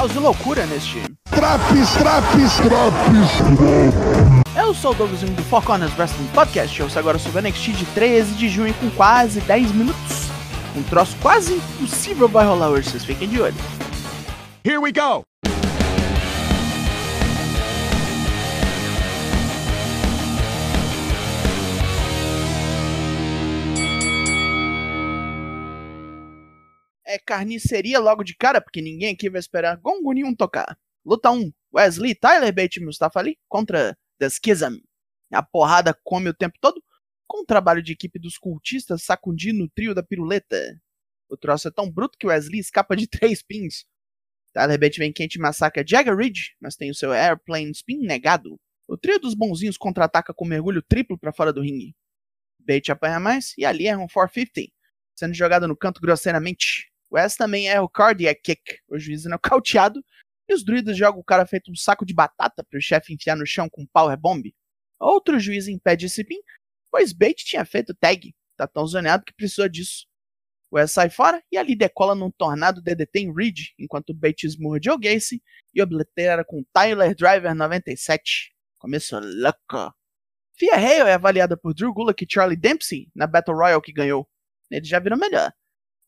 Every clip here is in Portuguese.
caos e loucura neste. Traps, traps, traps. Eu sou o Douglasinho do Four Corners Wrestling Podcast. Eu ouço agora sobre o NXT de 13 de junho com quase 10 minutos. Um troço quase impossível vai rolar hoje, vocês fiquem de olho. Here we go. É carniceria logo de cara, porque ninguém aqui vai esperar gongo nenhum tocar. Luta 1. Wesley, Tyler Bate e Mustafa Ali contra The Schism. A porrada come o tempo todo, com o trabalho de equipe dos cultistas sacudindo o trio da piruleta. O troço é tão bruto que Wesley escapa de três pins. Tyler Bate vem quente e massacra Jagger Ridge, mas tem o seu Airplane Spin negado. O trio dos bonzinhos contra-ataca com mergulho triplo para fora do ringue. Bate apanha mais e ali erra um 450, sendo jogado no canto grosseiramente. West também erra o Cardiac Kick, o juiz é nocauteado, e os druidas jogam o cara feito um saco de batata para o chefe enfiar no chão com um Power Bomb. Outro juiz impede esse pin, pois Bate tinha feito tag, tá tão zoneado que precisou disso. West sai fora e ali decola num tornado DDT em Reed, enquanto Bate esmurra Joe Gacy e oblitera com Tyler Driver 97. Começou louco. Fia Hale é avaliada por Drew Gulak e Charlie Dempsey na Battle Royale que ganhou. Eles já viram melhor.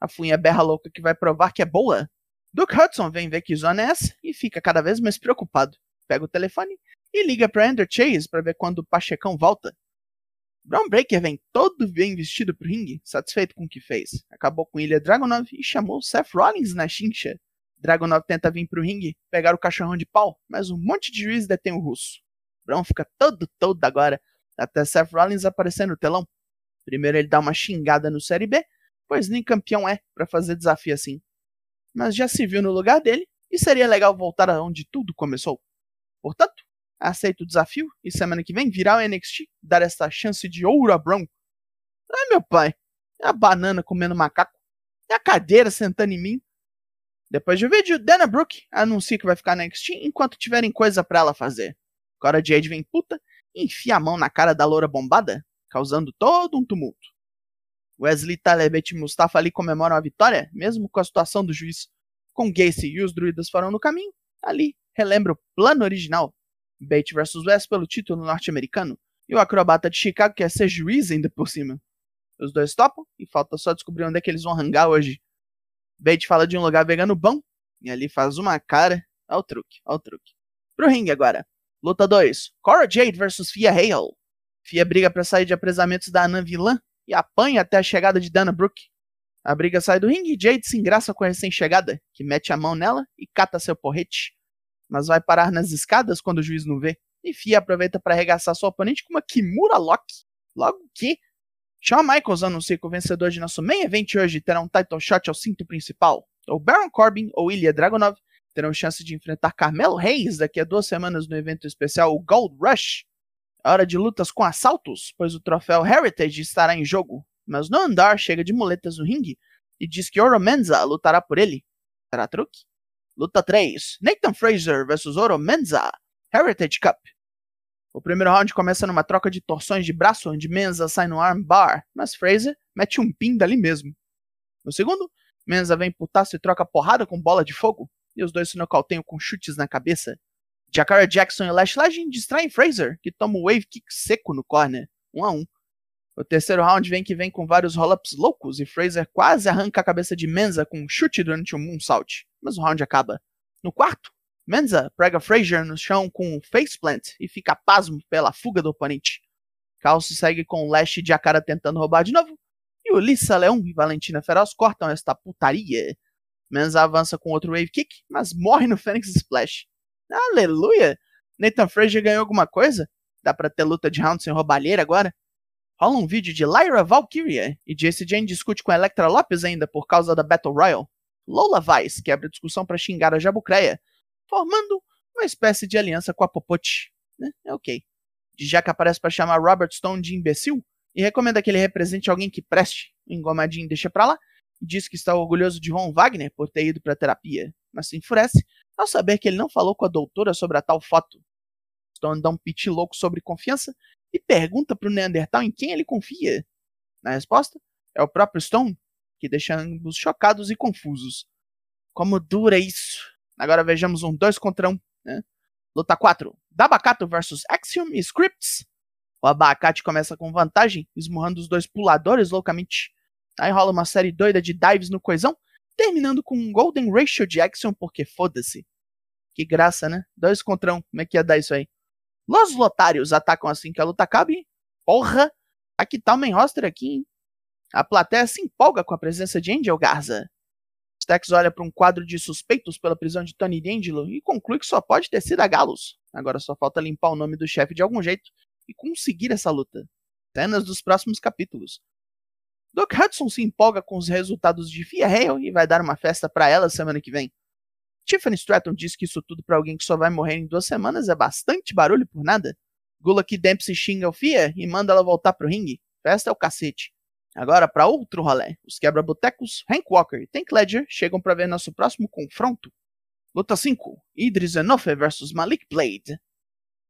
A funha berra louca que vai provar que é boa. Duke Hudson vem ver que zona é essa e fica cada vez mais preocupado. Pega o telefone e liga para Andrew Chase para ver quando o Pachecão volta. Brown Breaker vem todo bem vestido pro ringue, satisfeito com o que fez. Acabou com Ilha Dragonov e chamou Seth Rollins na chincha. Dragonov tenta vir pro ringue, pegar o cachorrão de pau, mas um monte de juiz detém o russo. Brown fica todo todo agora, até Seth Rollins aparecer no telão. Primeiro ele dá uma xingada no Série B, pois nem campeão é para fazer desafio assim. Mas já se viu no lugar dele e seria legal voltar aonde tudo começou. Portanto, aceito o desafio e semana que vem virar o NXT, dar essa chance de ouro a Brown. Ai meu pai, é a banana comendo macaco, é a cadeira sentando em mim. Depois do vídeo, Dana Brooke anuncia que vai ficar na NXT enquanto tiverem coisa para ela fazer. Cora Jade vem puta e enfia a mão na cara da loura bombada, causando todo um tumulto. Wesley, Talebet e Mustafa ali comemoram a vitória, mesmo com a situação do juiz. Com Gacy e os druidas foram no caminho, ali relembra o plano original. Bate vs West pelo título norte-americano, e o acrobata de Chicago quer ser juiz ainda por cima. Os dois topam, e falta só descobrir onde é que eles vão hangar hoje. Bate fala de um lugar vegano bom, e ali faz uma cara. Olha o truque, olha o truque. Pro ringue agora. Luta 2. Cora Jade vs Fia Hale. Fia briga para sair de apresamentos da Anã vilã e apanha até a chegada de Dana Brooke. A briga sai do ringue e Jade se engraça com a recém-chegada, que mete a mão nela e cata seu porrete. Mas vai parar nas escadas quando o juiz não vê. E Fia aproveita para arregaçar sua oponente com uma Kimura Lock. Logo que Shawn Michaels anuncia que o vencedor de nosso main event hoje terá um title shot ao cinto principal. Ou Baron Corbin ou Ilya Dragunov terão chance de enfrentar Carmelo Reis daqui a duas semanas no evento especial Gold Rush. Hora de lutas com assaltos, pois o troféu Heritage estará em jogo. Mas no andar chega de muletas no ringue e diz que Oro Menza lutará por ele. Será truque? Luta 3. Nathan Fraser vs Oro Menza. Heritage Cup. O primeiro round começa numa troca de torções de braço, onde Menza sai no armbar, mas Fraser mete um pin dali mesmo. No segundo, Menza vem putaço e troca porrada com bola de fogo, e os dois se nocauteiam com chutes na cabeça. Jakara Jackson e Lash Legend distraem Fraser, que toma o wave kick seco no corner, 1 um a 1 um. O terceiro round vem que vem com vários roll-ups loucos e Fraser quase arranca a cabeça de Menza com um chute durante um moonsault, mas o round acaba. No quarto, Menza prega Fraser no chão com um faceplant e fica pasmo pela fuga do oponente. Calcio segue com Lash e Jakara tentando roubar de novo, e Ulissa Leão e Valentina Feroz cortam esta putaria. Menza avança com outro wave kick, mas morre no Phoenix Splash. Aleluia! Nathan Frazier ganhou alguma coisa? Dá pra ter luta de round sem roubalheira agora? Rola um vídeo de Lyra Valkyria e Jesse Jane discute com Electra Lopes ainda por causa da Battle Royale. Lola Vice quebra discussão para xingar a Jabucreia, formando uma espécie de aliança com a Popote. Né? É ok. Dijak aparece para chamar Robert Stone de imbecil e recomenda que ele represente alguém que preste. O engomadinho deixa pra lá e diz que está orgulhoso de Ron Wagner por ter ido para terapia, mas se enfurece ao saber que ele não falou com a doutora sobre a tal foto. Stone dá um piti louco sobre confiança e pergunta para o Neandertal em quem ele confia. Na resposta, é o próprio Stone, que deixa ambos chocados e confusos. Como dura isso? Agora vejamos um 2 contra 1. Um, né? Luta 4. Dabakato versus Axiom e Scripts. O abacate começa com vantagem, esmurrando os dois puladores loucamente. Aí rola uma série doida de dives no coisão, terminando com um Golden Ratio Axiom, porque foda-se. Que graça, né? Dois contra um, como é que ia dar isso aí? Los Lotários atacam assim que a luta acabe. Porra! Aqui tá o main roster aqui, hein? A plateia se empolga com a presença de Angel Garza. Stax olha para um quadro de suspeitos pela prisão de Tony D'Angelo e conclui que só pode ter sido a Galos. Agora só falta limpar o nome do chefe de algum jeito e conseguir essa luta. Cenas dos próximos capítulos. Doc Hudson se empolga com os resultados de Fia Hale e vai dar uma festa para ela semana que vem. Tiffany Stratton diz que isso tudo para alguém que só vai morrer em duas semanas é bastante barulho por nada. Gulak Dempsey xinga o Fia e manda ela voltar pro ringue. Festa é o cacete. Agora, para outro rolê, os quebra-botecos Hank Walker e Tank Ledger chegam para ver nosso próximo confronto. Luta 5: Idris Enofe vs Malik Blade.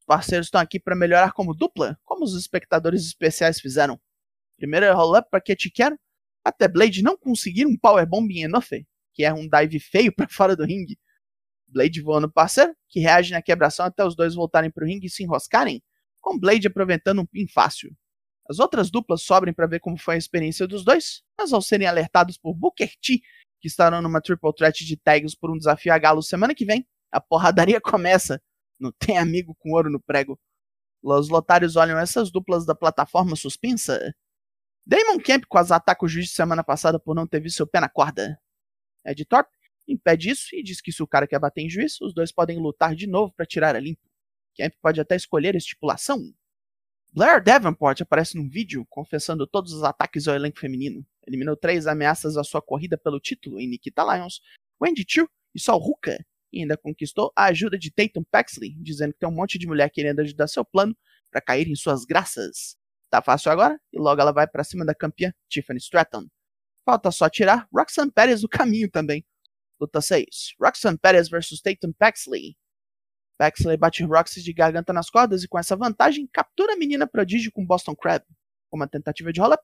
Os parceiros estão aqui para melhorar como dupla, como os espectadores especiais fizeram. Primeiro roll-up para Quero, até Blade não conseguir um powerbomb em Enofe, que é um dive feio para fora do ringue. Blade voa no parceiro, que reage na quebração até os dois voltarem para o ringue e se enroscarem, com Blade aproveitando um pin fácil. As outras duplas sobrem para ver como foi a experiência dos dois, mas ao serem alertados por Booker T, que estarão numa triple threat de tags por um desafio a Galo semana que vem, a porradaria começa. Não tem amigo com ouro no prego. Os lotários olham essas duplas da plataforma suspensa. Damon Camp quase ataca o juiz de semana passada por não ter visto seu pé na corda. Ed Thorpe impede isso e diz que se o cara quer bater em juiz, os dois podem lutar de novo para tirar a limpo. Camp pode até escolher a estipulação, Blair Davenport aparece num vídeo confessando todos os ataques ao elenco feminino. Eliminou três ameaças à sua corrida pelo título em Nikita Lyons, Wendy Chu e Sol Hooker. E ainda conquistou a ajuda de Tatum Paxley, dizendo que tem um monte de mulher querendo ajudar seu plano para cair em suas graças. Tá fácil agora e logo ela vai para cima da campeã Tiffany Stratton. Falta só tirar Roxanne Perez do caminho também. Luta 6. Roxanne Perez vs Tatum Paxley. Paxley bate Roxy de garganta nas cordas e com essa vantagem captura a menina prodígio com Boston Crab. Com uma tentativa de roll-up,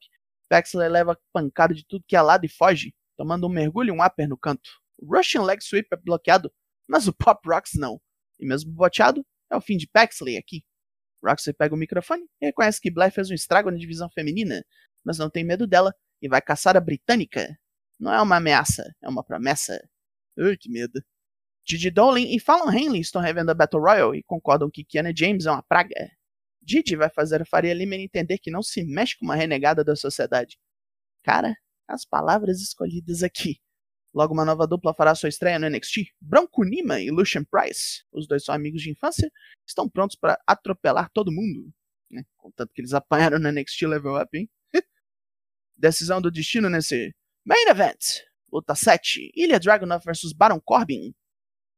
Paxley leva pancada de tudo que é lado e foge, tomando um mergulho e um upper no canto. O Russian Leg Sweep é bloqueado, mas o Pop Rocks não. E mesmo boteado, é o fim de Paxley aqui. Roxy pega o microfone e reconhece que Blair fez um estrago na divisão feminina, mas não tem medo dela e vai caçar a britânica. Não é uma ameaça, é uma promessa. Ui, que medo. Didi Dolin e Fallon Henley estão revendo a Battle Royale e concordam que Kiana James é uma praga. Didi vai fazer a Faria Lima entender que não se mexe com uma renegada da sociedade. Cara, as palavras escolhidas aqui. Logo, uma nova dupla fará sua estreia no NXT. Bronco Nima e Lucian Price, os dois são amigos de infância, estão prontos para atropelar todo mundo. Né? Contanto que eles apanharam no NXT Level Up, hein? Decisão do destino nesse Main Event. Luta 7. Ilha Dragunov vs Baron Corbin.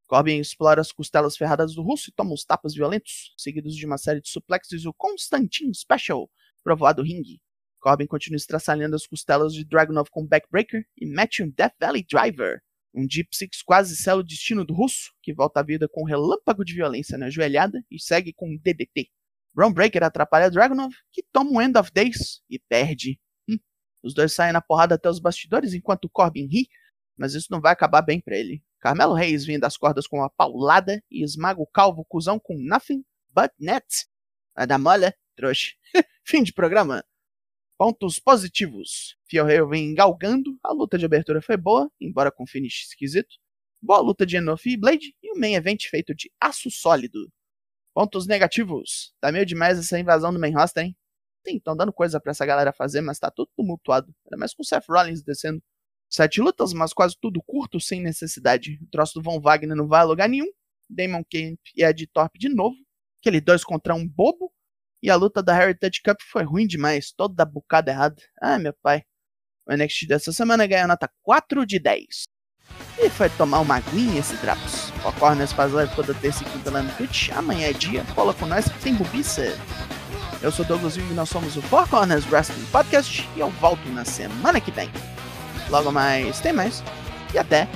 Corbin explora as costelas ferradas do russo e toma uns tapas violentos, seguidos de uma série de suplexes e o Constantin Special, provoado ringue. Corbin continua estraçalhando as costelas de Dragunov com backbreaker e mete um Death Valley Driver, um Deep Six quase sela o destino do russo, que volta à vida com um relâmpago de violência na joelhada e segue com um DDT. Brown Breaker atrapalha Dragunov, que toma um End of Days e perde. Hum. Os dois saem na porrada até os bastidores enquanto Corbin ri, mas isso não vai acabar bem para ele. Carmelo Reis vem das cordas com uma paulada e esmaga o calvo cuzão com nothing but net. Vai dar mole, trouxa. Fim de programa. Pontos positivos. Fiorreio vem galgando, a luta de abertura foi boa, embora com finish esquisito. Boa luta de Enofi e Blade e um main event feito de aço sólido. Pontos negativos. Tá meio demais essa invasão do main roster, hein? Sim, estão dando coisa para essa galera fazer, mas tá tudo tumultuado. Ainda mais com o Seth Rollins descendo. Sete lutas, mas quase tudo curto, sem necessidade. O troço do Von Wagner não vai a lugar nenhum. Damon Camp e Ed Thorpe de novo. Aquele dois contra um bobo. E a luta da Heritage Cup foi ruim demais. Toda bucada errada. Ah, meu pai. O NXT dessa semana ganhou nota 4 de 10. E foi tomar uma aguinha esse Drapos. O faz live toda terça e quinta lá no Twitch. Amanhã é dia. Cola com nós que tem bubiça. Eu sou Douglas Vivo e nós somos o Four Corners Wrestling Podcast. E eu volto na semana que vem. Logo mais tem mais. E até